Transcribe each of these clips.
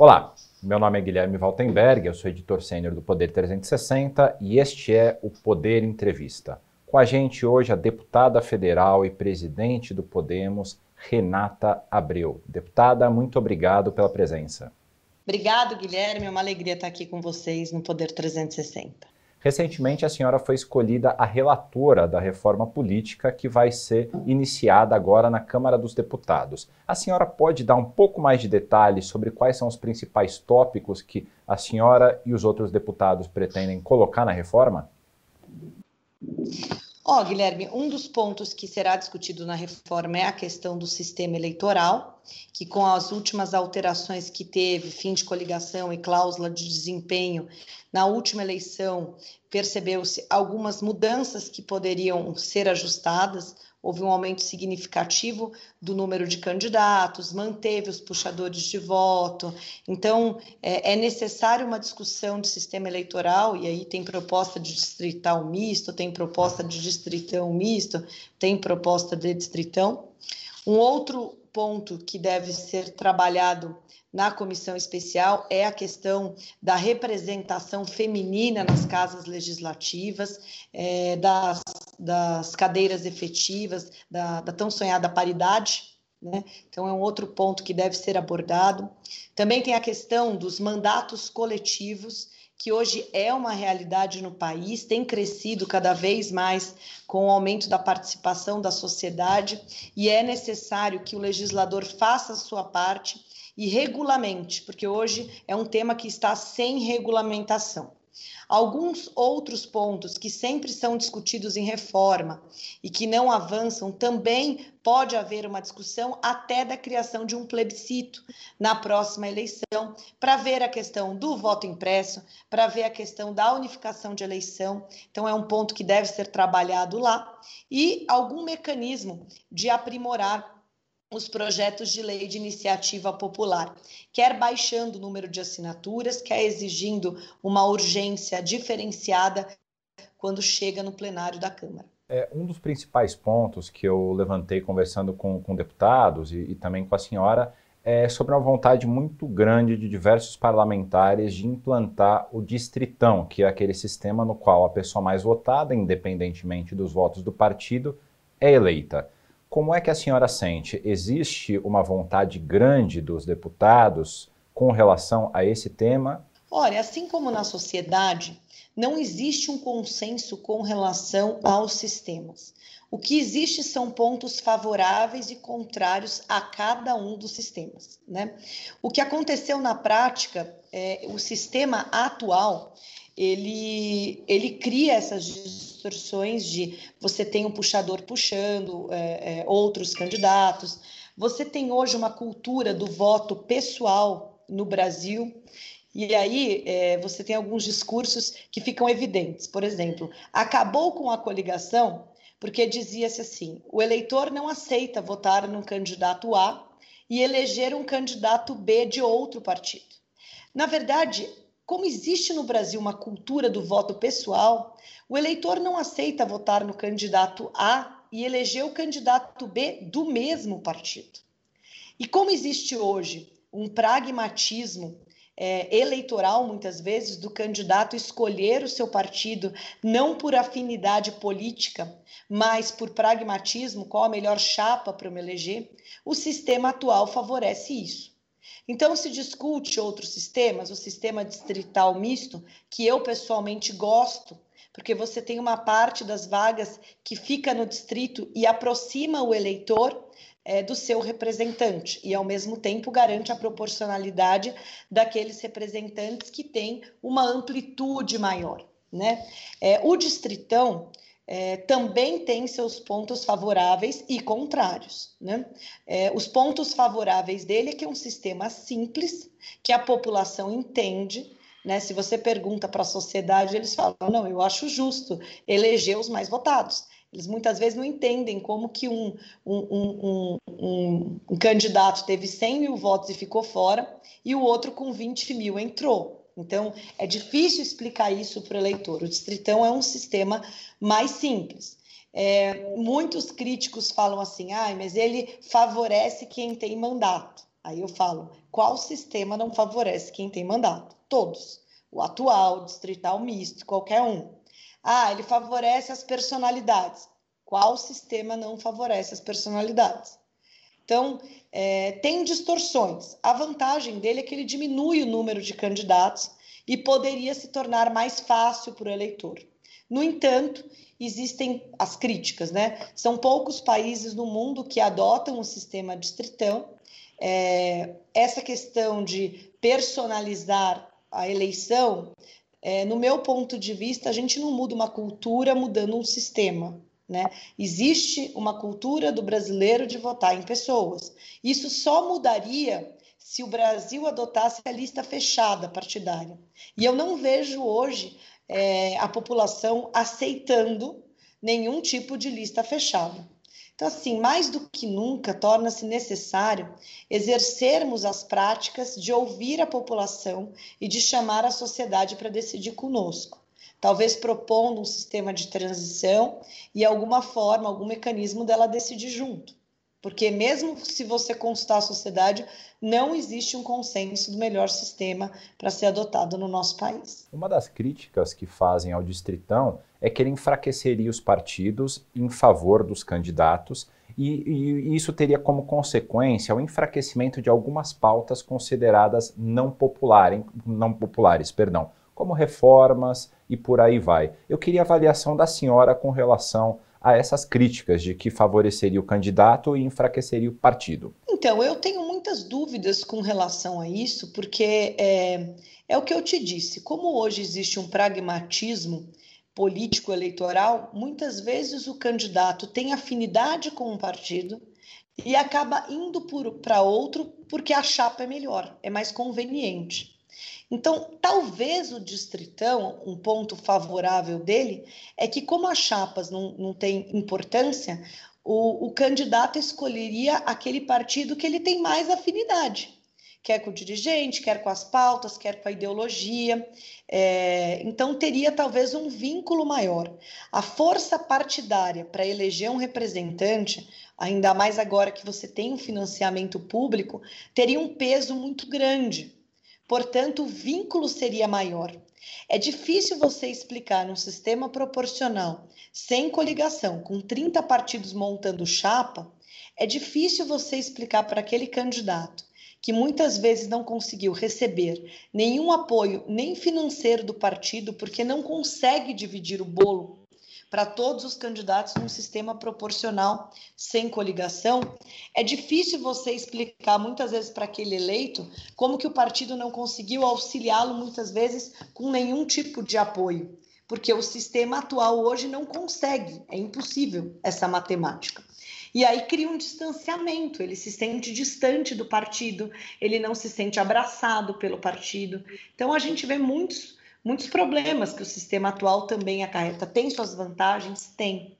Olá, meu nome é Guilherme Valtenberg, eu sou editor sênior do Poder 360 e este é o Poder Entrevista. Com a gente hoje a deputada federal e presidente do Podemos, Renata Abreu. Deputada, muito obrigado pela presença. Obrigado, Guilherme. É uma alegria estar aqui com vocês no Poder 360. Recentemente, a senhora foi escolhida a relatora da reforma política que vai ser iniciada agora na Câmara dos Deputados. A senhora pode dar um pouco mais de detalhes sobre quais são os principais tópicos que a senhora e os outros deputados pretendem colocar na reforma? Ó, oh, Guilherme, um dos pontos que será discutido na reforma é a questão do sistema eleitoral, que com as últimas alterações que teve, fim de coligação e cláusula de desempenho, na última eleição percebeu-se algumas mudanças que poderiam ser ajustadas, houve um aumento significativo do número de candidatos, manteve os puxadores de voto. Então, é, é, necessário uma discussão de sistema eleitoral, e aí tem proposta de distrital misto, tem proposta de distritão misto, tem proposta de distritão. Um outro ponto que deve ser trabalhado na comissão especial é a questão da representação feminina nas casas legislativas, é, das, das, cadeiras efetivas, da, da tão sonhada paridade. Né? Então, é um outro ponto que deve ser abordado. Também tem a questão dos mandatos coletivos, que hoje é uma realidade no país, tem crescido cada vez mais com o aumento da participação da sociedade, e é necessário que o legislador faça a sua parte e regulamente, porque hoje é um tema que está sem regulamentação. Alguns outros pontos que sempre são discutidos em reforma e que não avançam, também pode haver uma discussão até da criação de um plebiscito na próxima eleição, para ver a questão do voto impresso, para ver a questão da unificação de eleição. Então, é um ponto que deve ser trabalhado lá, e algum mecanismo de aprimorar os projetos de lei de iniciativa popular, quer baixando o número de assinaturas, quer exigindo uma urgência diferenciada quando chega no plenário da Câmara. É, um dos principais pontos que eu levantei conversando com, com deputados e, e também com a senhora é sobre uma vontade muito grande de diversos parlamentares de implantar o distritão, que é aquele sistema no qual a pessoa mais votada, independentemente dos votos do partido, é eleita. Como é que a senhora sente? Existe uma vontade grande dos deputados com relação a esse tema? Olha, assim como na sociedade, não existe um consenso com relação aos sistemas. O que existe são pontos favoráveis e contrários a cada um dos sistemas. Né? O que aconteceu na prática, é, o sistema atual, ele, ele cria essas distorções de você tem um puxador puxando é, é, outros candidatos. Você tem hoje uma cultura do voto pessoal no Brasil. E aí é, você tem alguns discursos que ficam evidentes. Por exemplo, acabou com a coligação porque dizia-se assim: o eleitor não aceita votar num candidato A e eleger um candidato B de outro partido. Na verdade, como existe no Brasil uma cultura do voto pessoal, o eleitor não aceita votar no candidato A e eleger o candidato B do mesmo partido. E como existe hoje um pragmatismo é, eleitoral, muitas vezes, do candidato escolher o seu partido não por afinidade política, mas por pragmatismo, qual a melhor chapa para me eleger, o sistema atual favorece isso. Então, se discute outros sistemas, o sistema distrital misto, que eu pessoalmente gosto, porque você tem uma parte das vagas que fica no distrito e aproxima o eleitor é, do seu representante, e ao mesmo tempo garante a proporcionalidade daqueles representantes que têm uma amplitude maior. Né? É, o distritão é, também tem seus pontos favoráveis e contrários. Né? É, os pontos favoráveis dele é que é um sistema simples, que a população entende. Né? Se você pergunta para a sociedade, eles falam: não, eu acho justo eleger os mais votados. Eles muitas vezes não entendem como que um, um, um, um candidato teve 100 mil votos e ficou fora, e o outro com 20 mil entrou. Então, é difícil explicar isso para o eleitor. O distritão é um sistema mais simples. É, muitos críticos falam assim, ah, mas ele favorece quem tem mandato. Aí eu falo, qual sistema não favorece quem tem mandato? Todos. O atual, o distrital misto, qualquer um. Ah, ele favorece as personalidades. Qual sistema não favorece as personalidades? Então, é, tem distorções. A vantagem dele é que ele diminui o número de candidatos e poderia se tornar mais fácil para o eleitor. No entanto, existem as críticas, né? São poucos países no mundo que adotam o sistema distritão. É, essa questão de personalizar a eleição, é, no meu ponto de vista, a gente não muda uma cultura mudando um sistema. Né? Existe uma cultura do brasileiro de votar em pessoas. Isso só mudaria se o Brasil adotasse a lista fechada partidária. E eu não vejo hoje é, a população aceitando nenhum tipo de lista fechada. Então, assim, mais do que nunca, torna-se necessário exercermos as práticas de ouvir a população e de chamar a sociedade para decidir conosco. Talvez propondo um sistema de transição e alguma forma, algum mecanismo dela decidir junto. Porque mesmo se você consultar a sociedade, não existe um consenso do melhor sistema para ser adotado no nosso país. Uma das críticas que fazem ao Distritão é que ele enfraqueceria os partidos em favor dos candidatos e, e, isso teria como consequência o enfraquecimento de algumas pautas consideradas não, popular, não populares, perdão, como reformas e por aí vai. Eu queria a avaliação da senhora com relação a essas críticas de que favoreceria o candidato e enfraqueceria o partido? Então, eu tenho muitas dúvidas com relação a isso, porque é, é o que eu te disse: como hoje existe um pragmatismo político eleitoral, muitas vezes o candidato tem afinidade com um partido e acaba indo para outro porque a chapa é melhor, é mais conveniente. Então, talvez o distritão, um ponto favorável dele, é que, como as chapas não, não têm importância, o, o candidato escolheria aquele partido que ele tem mais afinidade quer com o dirigente, quer com as pautas, quer com a ideologia. É, então, teria talvez um vínculo maior. A força partidária para eleger um representante, ainda mais agora que você tem um financiamento público, teria um peso muito grande. Portanto, o vínculo seria maior. É difícil você explicar num sistema proporcional, sem coligação, com 30 partidos montando chapa, é difícil você explicar para aquele candidato que muitas vezes não conseguiu receber nenhum apoio, nem financeiro do partido, porque não consegue dividir o bolo para todos os candidatos num sistema proporcional sem coligação, é difícil você explicar muitas vezes para aquele eleito como que o partido não conseguiu auxiliá-lo muitas vezes com nenhum tipo de apoio, porque o sistema atual hoje não consegue, é impossível essa matemática. E aí cria um distanciamento, ele se sente distante do partido, ele não se sente abraçado pelo partido. Então a gente vê muitos muitos problemas que o sistema atual também acarreta. Tem suas vantagens? Tem.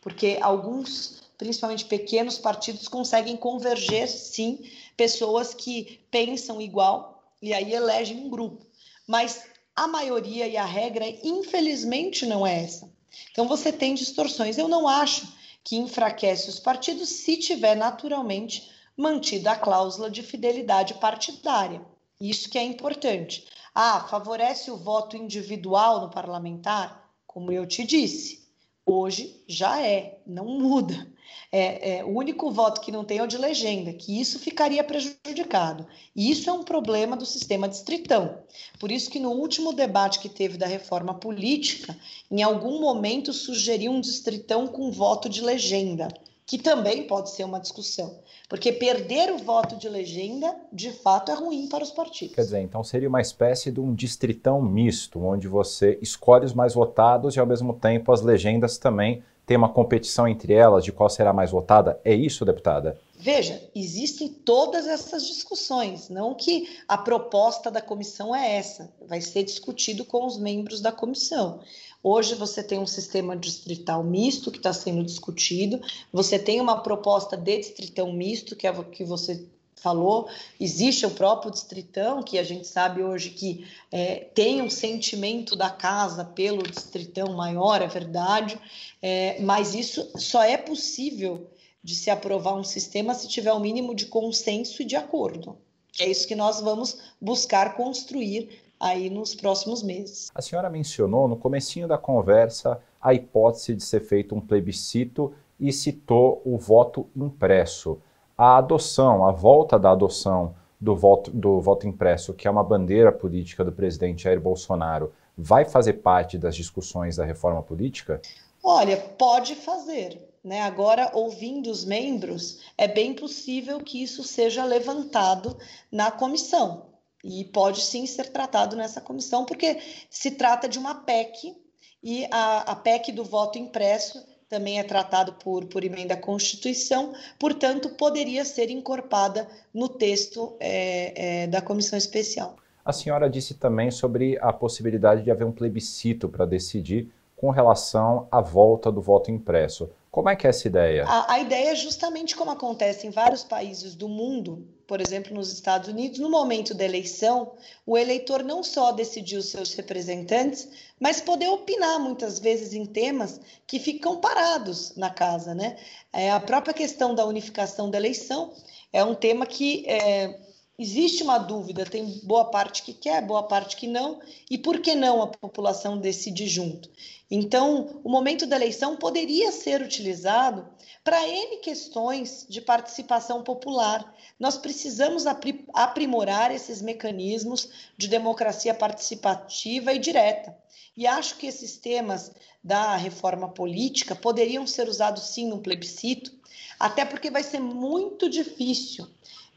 Porque alguns, principalmente pequenos partidos, conseguem converger, sim, pessoas que pensam igual e aí elegem um grupo. Mas a maioria e a regra, infelizmente, não é essa. Então você tem distorções. Eu não acho que enfraquece os partidos se tiver naturalmente mantida a cláusula de fidelidade partidária. Isso que é importante. Ah, favorece o voto individual no parlamentar? Como eu te disse, hoje já é, não muda. É, é, o único voto que não tem é o de legenda, que isso ficaria prejudicado. E isso é um problema do sistema distritão. Por isso que no último debate que teve da reforma política, em algum momento sugeriu um distritão com voto de legenda que também pode ser uma discussão. Porque perder o voto de legenda, de fato, é ruim para os partidos. Quer dizer, então seria uma espécie de um distritão misto, onde você escolhe os mais votados e, ao mesmo tempo, as legendas também têm uma competição entre elas de qual será mais votada? É isso, deputada? Veja, existem todas essas discussões, não que a proposta da comissão é essa, vai ser discutido com os membros da comissão. Hoje você tem um sistema distrital misto que está sendo discutido, você tem uma proposta de distritão misto, que é o que você falou, existe o próprio distritão, que a gente sabe hoje que é, tem um sentimento da casa pelo distritão maior, é verdade, é, mas isso só é possível de se aprovar um sistema se tiver o um mínimo de consenso e de acordo. É isso que nós vamos buscar construir aí nos próximos meses. A senhora mencionou no comecinho da conversa a hipótese de ser feito um plebiscito e citou o voto impresso. A adoção, a volta da adoção do voto, do voto impresso, que é uma bandeira política do presidente Jair Bolsonaro, vai fazer parte das discussões da reforma política? Olha, pode fazer. Né? Agora, ouvindo os membros, é bem possível que isso seja levantado na comissão. E pode sim ser tratado nessa comissão, porque se trata de uma PEC, e a, a PEC do voto impresso também é tratado por, por emenda à Constituição, portanto, poderia ser encorpada no texto é, é, da comissão especial. A senhora disse também sobre a possibilidade de haver um plebiscito para decidir com relação à volta do voto impresso. Como é que é essa ideia? A, a, ideia é justamente como acontece em vários países do mundo, por exemplo, nos Estados Unidos, no momento da eleição, o eleitor não só decidir os seus representantes, mas poder opinar muitas vezes em temas que ficam parados na casa, né? É, a própria questão da unificação da eleição é um tema que é, existe uma dúvida, tem boa parte que quer, boa parte que não, e por que não a população decide junto? Então, o momento da eleição poderia ser utilizado para N questões de participação popular. Nós precisamos aprimorar esses mecanismos de democracia participativa e direta. E acho que esses temas da reforma política poderiam ser usados sim no plebiscito, até porque vai ser muito difícil.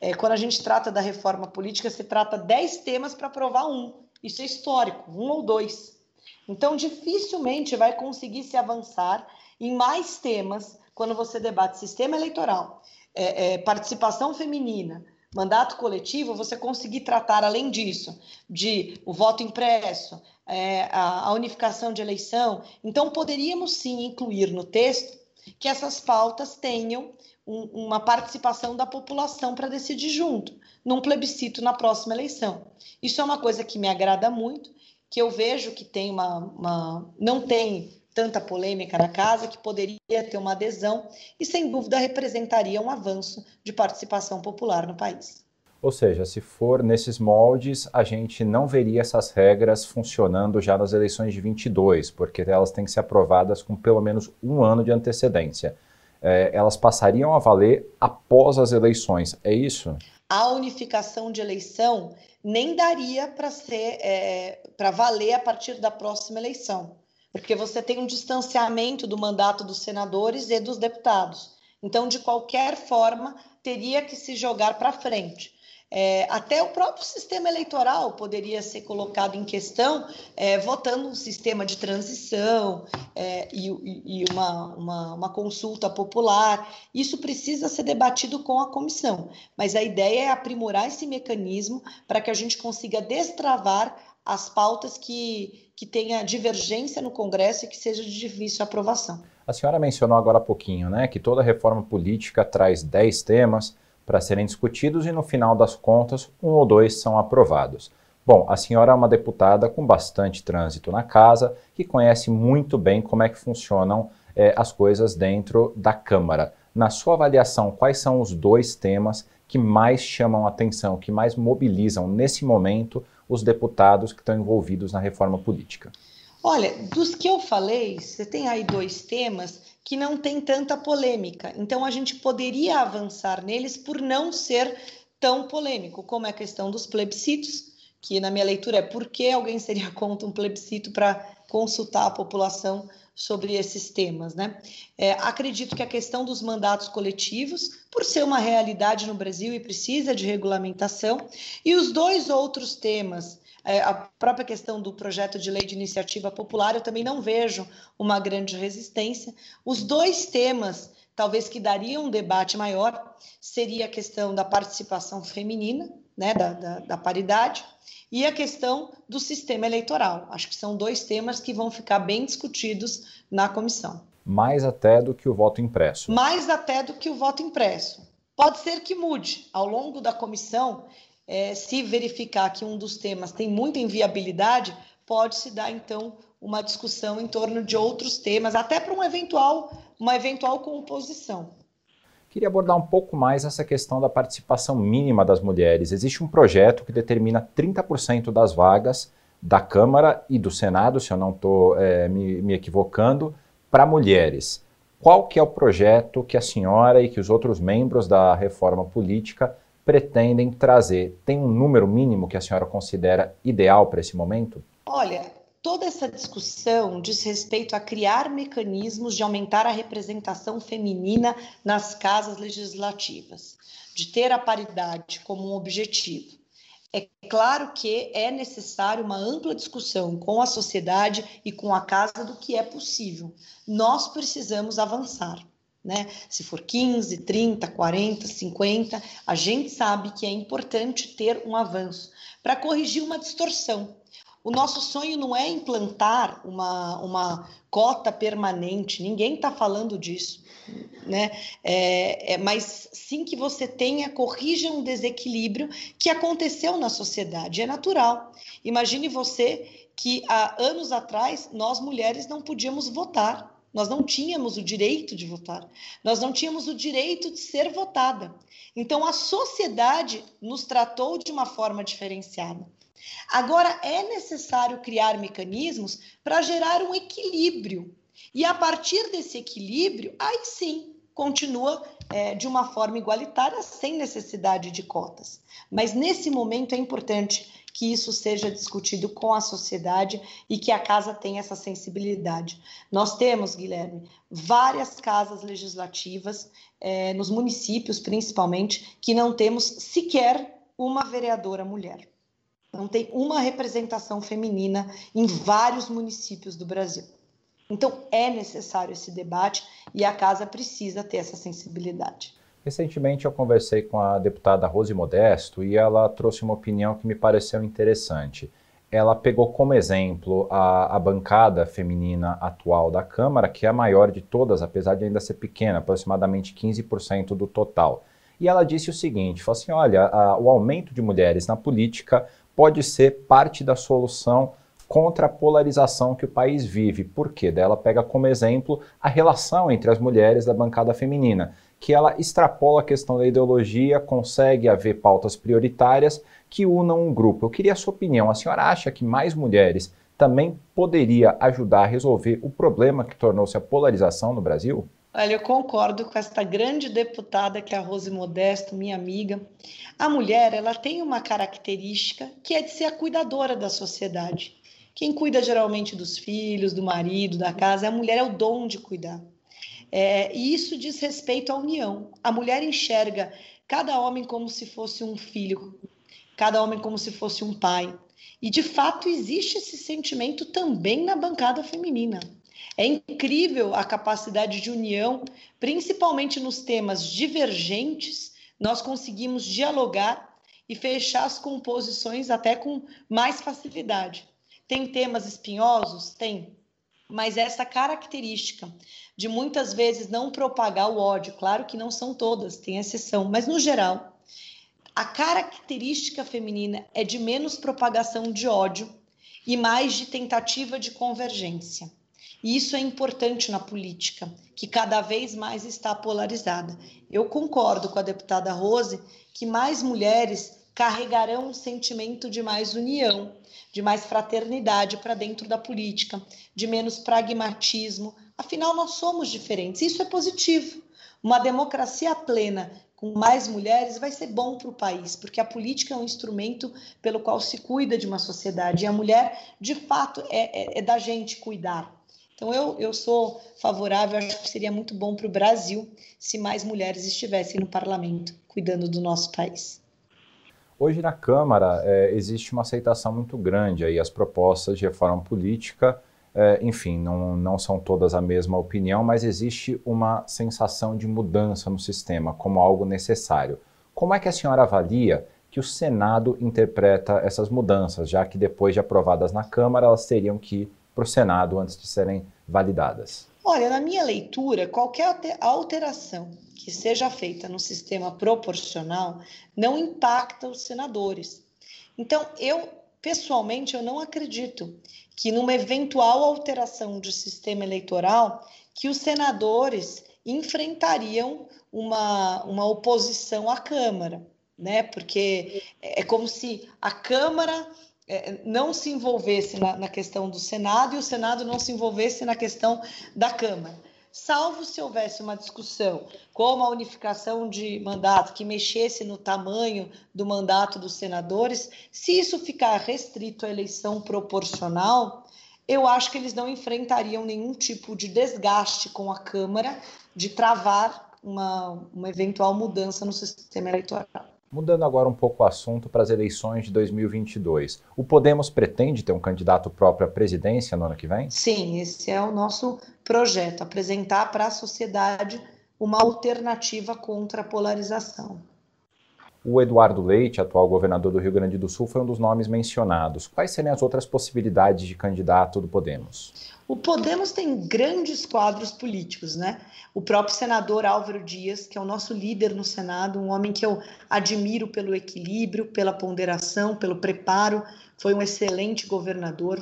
É, quando a gente trata da reforma política, se trata 10 temas para aprovar um. Isso é histórico, um ou dois. Então, dificilmente vai conseguir se avançar em mais temas quando você debate sistema eleitoral, é, é, participação feminina, mandato coletivo, você conseguir tratar, além disso, de o voto impresso, é, a, a unificação de eleição. Então, poderíamos sim incluir no texto que essas pautas tenham um, uma participação da população para decidir junto, num plebiscito na próxima eleição. Isso é uma coisa que me agrada muito que eu vejo que tem uma, uma não tem tanta polêmica na casa, que poderia ter uma adesão e, sem dúvida, representaria um avanço de participação popular no país. Ou seja, se for nesses moldes, a gente não veria essas regras funcionando já nas eleições de 22, porque elas têm que ser aprovadas com pelo menos um ano de antecedência. É, elas passariam a valer após as eleições, é isso? A unificação de eleição nem daria para ser é, para valer a partir da próxima eleição, porque você tem um distanciamento do mandato dos senadores e dos deputados. Então, de qualquer forma, teria que se jogar para frente. É, até o próprio sistema eleitoral poderia ser colocado em questão, é, votando um sistema de transição é, e, e uma, uma, uma, consulta popular. Isso precisa ser debatido com a comissão, mas a ideia é aprimorar esse mecanismo para que a gente consiga destravar as pautas que, que tenha divergência no Congresso e que seja de difícil aprovação. A senhora mencionou agora há pouquinho né, que toda reforma política traz 10 temas para serem discutidos e, no final das contas, um ou dois são aprovados. Bom, a senhora é uma deputada com bastante trânsito na casa, que conhece muito bem como é que funcionam é, as coisas dentro da Câmara. Na sua avaliação, quais são os dois temas que mais chamam atenção, que mais mobilizam nesse momento os deputados que estão envolvidos na reforma política? Olha, dos que eu falei, você tem aí dois temas que não tem tanta polêmica. Então a gente poderia avançar neles por não ser tão polêmico, como é a questão dos plebiscitos, que na minha leitura é por que alguém seria contra um plebiscito para consultar a população sobre esses temas, né? É, acredito que a questão dos mandatos coletivos, por ser uma realidade no Brasil e precisa de regulamentação, e os dois outros temas é, a própria questão do projeto de lei de iniciativa popular, eu também não vejo uma grande resistência. Os dois temas, talvez que dariam um debate maior, seria a questão da participação feminina, né, da, da, da paridade, e a questão do sistema eleitoral. Acho que são dois temas que vão ficar bem discutidos na comissão. Mais até do que o voto impresso. Mais até do que o voto impresso. Pode ser que mude. Ao longo da comissão, é, se verificar que um dos temas tem muita inviabilidade, pode-se dar então uma discussão em torno de outros temas, até para um eventual, uma eventual composição. Queria abordar um pouco mais essa questão da participação mínima das mulheres. Existe um projeto que determina 30% das vagas da Câmara e do Senado, se eu não estou é, me, me equivocando, para mulheres. Qual que é o projeto que a senhora e que os outros membros da reforma política pretendem trazer? Tem um número mínimo que a senhora considera ideal para esse momento? Olha, toda essa discussão diz respeito a criar mecanismos de aumentar a representação feminina nas casas legislativas, de ter a paridade como um objetivo. É claro que é necessário uma ampla discussão com a sociedade e com a casa do que é possível. Nós precisamos avançar. Né? Se for 15, 30, 40, 50, a gente sabe que é importante ter um avanço para corrigir uma distorção o nosso sonho não é implantar uma, uma cota permanente, ninguém está falando disso, né? É, é, mas sim que você tenha, corrija um desequilíbrio que aconteceu na sociedade, é natural. Imagine você que há anos atrás nós mulheres não podíamos votar. Nós não tínhamos o direito de votar, nós não tínhamos o direito de ser votada. Então, a sociedade nos tratou de uma forma diferenciada. Agora, é necessário criar mecanismos para gerar um equilíbrio. E a partir desse equilíbrio, aí sim, continua é, de uma forma igualitária, sem necessidade de cotas. Mas nesse momento é importante que isso seja discutido com a sociedade e que a casa tenha essa sensibilidade. Nós temos, Guilherme, várias casas legislativas, é, nos municípios principalmente, que não temos sequer uma vereadora mulher. Não tem uma representação feminina em vários municípios do Brasil. Então, é necessário esse debate e a casa precisa ter essa sensibilidade. Recentemente eu conversei com a deputada Rose Modesto e ela trouxe uma opinião que me pareceu interessante. Ela pegou como exemplo a, a, bancada feminina atual da Câmara, que é a maior de todas, apesar de ainda ser pequena, aproximadamente 15% do total. E ela disse o seguinte: falou assim, olha, a, o aumento de mulheres na política pode ser parte da solução contra a polarização que o país vive. Por quê? Daí ela pega como exemplo a relação entre as mulheres da bancada feminina, que ela extrapola a questão da ideologia, consegue haver pautas prioritárias que unam um grupo. Eu queria a sua opinião. A senhora acha que mais mulheres também poderia ajudar a resolver o problema que tornou-se a polarização no Brasil? Olha, eu concordo com esta grande deputada que é a Rose Modesto, minha amiga. A mulher, ela tem uma característica que é de ser a cuidadora da sociedade. Quem cuida geralmente dos filhos, do marido, da casa, a mulher é o dom de cuidar. É, e isso diz respeito à união. A mulher enxerga cada homem como se fosse um filho, cada homem como se fosse um pai. E de fato existe esse sentimento também na bancada feminina. É incrível a capacidade de união, principalmente nos temas divergentes, nós conseguimos dialogar e fechar as composições até com mais facilidade. Tem temas espinhosos? Tem. Mas essa característica de muitas vezes não propagar o ódio, claro que não são todas, tem exceção, mas no geral, a característica feminina é de menos propagação de ódio e mais de tentativa de convergência. E isso é importante na política, que cada vez mais está polarizada. Eu concordo com a deputada Rose que mais mulheres carregarão um sentimento de mais união, de mais fraternidade para dentro da política, de menos pragmatismo. Afinal, nós somos diferentes. Isso é positivo. Uma democracia plena com mais mulheres vai ser bom para o país, porque a política é um instrumento pelo qual se cuida de uma sociedade. E a mulher, de fato, é, é, é da gente cuidar. Então, eu, eu sou favorável, acho que seria muito bom para o Brasil se mais mulheres estivessem no parlamento, cuidando do nosso país. Hoje na Câmara é, existe uma aceitação muito grande aí as propostas de reforma política. É, enfim, não, não são todas a mesma opinião, mas existe uma sensação de mudança no sistema como algo necessário. Como é que a senhora avalia que o Senado interpreta essas mudanças, já que depois de aprovadas na Câmara elas teriam que ir para o Senado antes de serem validadas? Olha, na minha leitura, qualquer alteração que seja feita no sistema proporcional não impacta os senadores. Então, eu pessoalmente eu não acredito que numa eventual alteração do sistema eleitoral que os senadores enfrentariam uma, uma oposição à Câmara, né? Porque é como se a Câmara é, não se envolvesse na, na questão do Senado e o Senado não se envolvesse na questão da Câmara salvo se houvesse uma discussão como a unificação de mandato que mexesse no tamanho do mandato dos senadores, se isso ficar restrito à eleição proporcional, eu acho que eles não enfrentariam nenhum tipo de desgaste com a Câmara de travar uma, uma eventual mudança no sistema eleitoral. Mudando agora um pouco o assunto para as eleições de 2022. O Podemos pretende ter um candidato próprio à presidência no ano que vem? Sim, esse é o nosso projeto apresentar para a sociedade uma alternativa contra a polarização. O Eduardo Leite, atual governador do Rio Grande do Sul, foi um dos nomes mencionados. Quais seriam as outras possibilidades de candidato do Podemos? O Podemos tem grandes quadros políticos, né? O próprio senador Álvaro Dias, que é o nosso líder no Senado, um homem que eu admiro pelo equilíbrio, pela ponderação, pelo preparo, foi um excelente governador.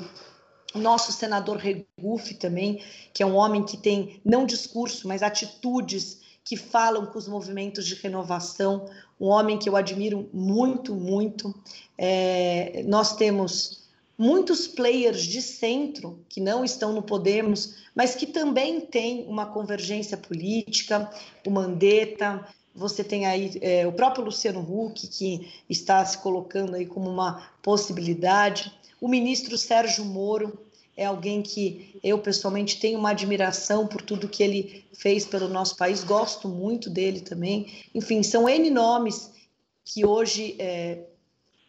O nosso senador Regufe também, que é um homem que tem não discurso, mas atitudes que falam com os movimentos de renovação, um homem que eu admiro muito, muito. É, nós temos muitos players de centro que não estão no Podemos, mas que também têm uma convergência política, o Mandetta, você tem aí é, o próprio Luciano Huck, que está se colocando aí como uma possibilidade, o ministro Sérgio Moro, é alguém que eu pessoalmente tenho uma admiração por tudo que ele fez pelo nosso país, gosto muito dele também. Enfim, são N nomes que hoje é,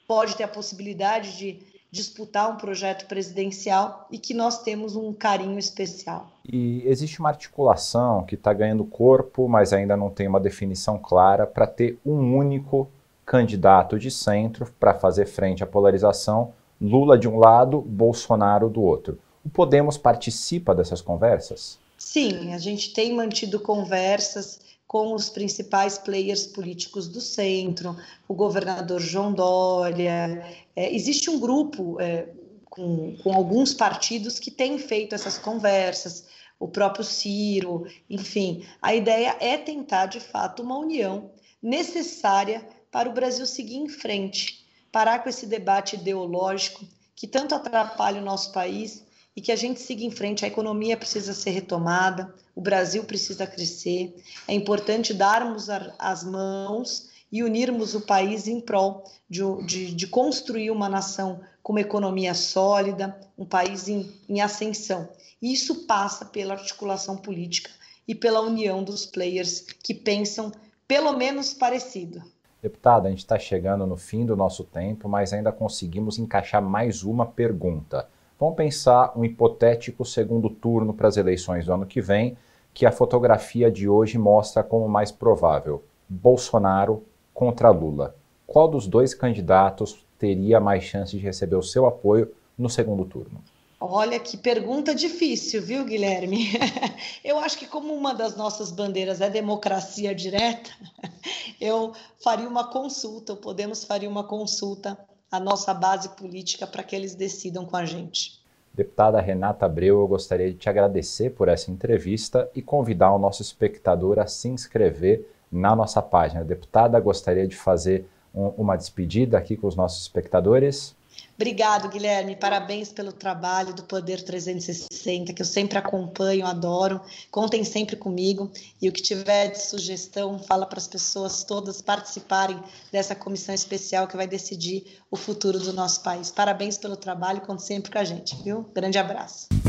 pode ter a possibilidade de disputar um projeto presidencial e que nós temos um carinho especial. E existe uma articulação que está ganhando corpo, mas ainda não tem uma definição clara para ter um único candidato de centro para fazer frente à polarização Lula de um lado, Bolsonaro do outro. O Podemos participa dessas conversas? Sim, a gente tem mantido conversas com os principais players políticos do centro, o governador João Dória. É, existe um grupo é, com, com alguns partidos que tem feito essas conversas, o próprio Ciro, enfim. A ideia é tentar, de fato, uma união necessária para o Brasil seguir em frente parar com esse debate ideológico que tanto atrapalha o nosso país e que a gente siga em frente. A economia precisa ser retomada, o Brasil precisa crescer. É importante darmos as mãos e unirmos o país em prol de, de, de construir uma nação com uma economia sólida, um país em, em ascensão. E isso passa pela articulação política e pela união dos players que pensam pelo menos parecido. Deputada, a gente está chegando no fim do nosso tempo, mas ainda conseguimos encaixar mais uma pergunta. Vamos pensar um hipotético segundo turno para as eleições do ano que vem, que a fotografia de hoje mostra como mais provável: Bolsonaro contra Lula. Qual dos dois candidatos teria mais chance de receber o seu apoio no segundo turno? Olha que pergunta difícil, viu, Guilherme? Eu acho que, como uma das nossas bandeiras é democracia direta, eu faria uma consulta, Podemos faria uma consulta à nossa base política para que eles decidam com a gente. Deputada Renata Abreu, eu gostaria de te agradecer por essa entrevista e convidar o nosso espectador a se inscrever na nossa página. Deputada, gostaria de fazer um, uma despedida aqui com os nossos espectadores. Obrigado, Guilherme. Parabéns pelo trabalho do Poder 360, que eu sempre acompanho, adoro. Contem sempre comigo. E o que tiver de sugestão, fala para as pessoas todas participarem dessa comissão especial que vai decidir o futuro do nosso país. Parabéns pelo trabalho, conte sempre com a gente, viu? Grande abraço.